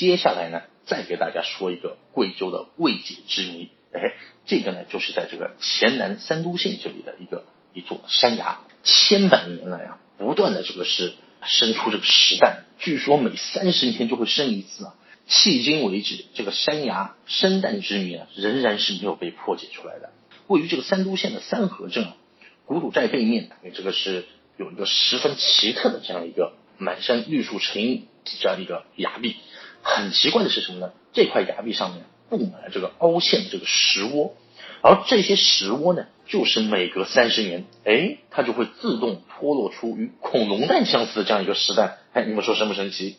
接下来呢，再给大家说一个贵州的未解之谜。哎，这个呢，就是在这个黔南三都县这里的一个一座山崖，千百年来啊，不断的这个是生出这个石蛋，据说每三十年就会生一次啊。迄今为止，这个山崖生蛋之谜啊，仍然是没有被破解出来的。位于这个三都县的三河镇啊，古鲁寨背面，这个是有一个十分奇特的这样一个满山绿树成荫这样一个崖壁。很奇怪的是什么呢？这块崖壁上面布满了这个凹陷的这个石窝，而这些石窝呢，就是每隔三十年，哎，它就会自动脱落出与恐龙蛋相似的这样一个石蛋。哎，你们说神不神奇？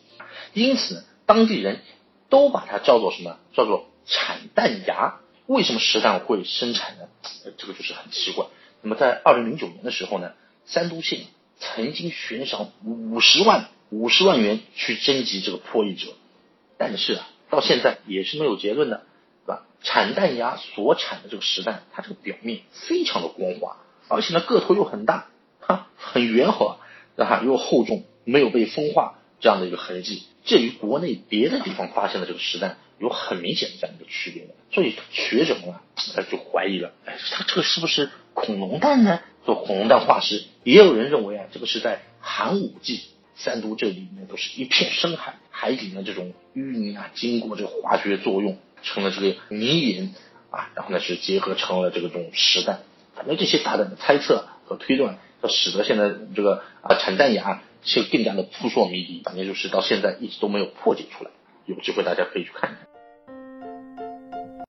因此呢，当地人都把它叫做什么？叫做产蛋崖。为什么石蛋会生产呢？这个就是很奇怪。那么在二零零九年的时候呢，三都县曾经悬赏五十万五十万元去征集这个破译者。但是啊，到现在也是没有结论的，对吧？产蛋芽所产的这个石蛋，它这个表面非常的光滑，而且呢个头又很大，哈，很圆滑，哈，又厚重，没有被风化这样的一个痕迹，这与国内别的地方发现的这个石蛋有很明显的这样一个区别的。所以学者们啊，就怀疑了，哎，它这个是不是恐龙蛋呢？做恐龙蛋化石，也有人认为啊，这个是在寒武纪。三都这里面都是一片深海，海底呢这种淤泥啊，经过这个化学作用成了这个泥岩啊，然后呢是结合成了这个这种石蛋。反正这些大胆的猜测和推断，要使得现在这个啊产蛋崖是更加的扑朔迷离。反正就是到现在一直都没有破解出来。有机会大家可以去看看。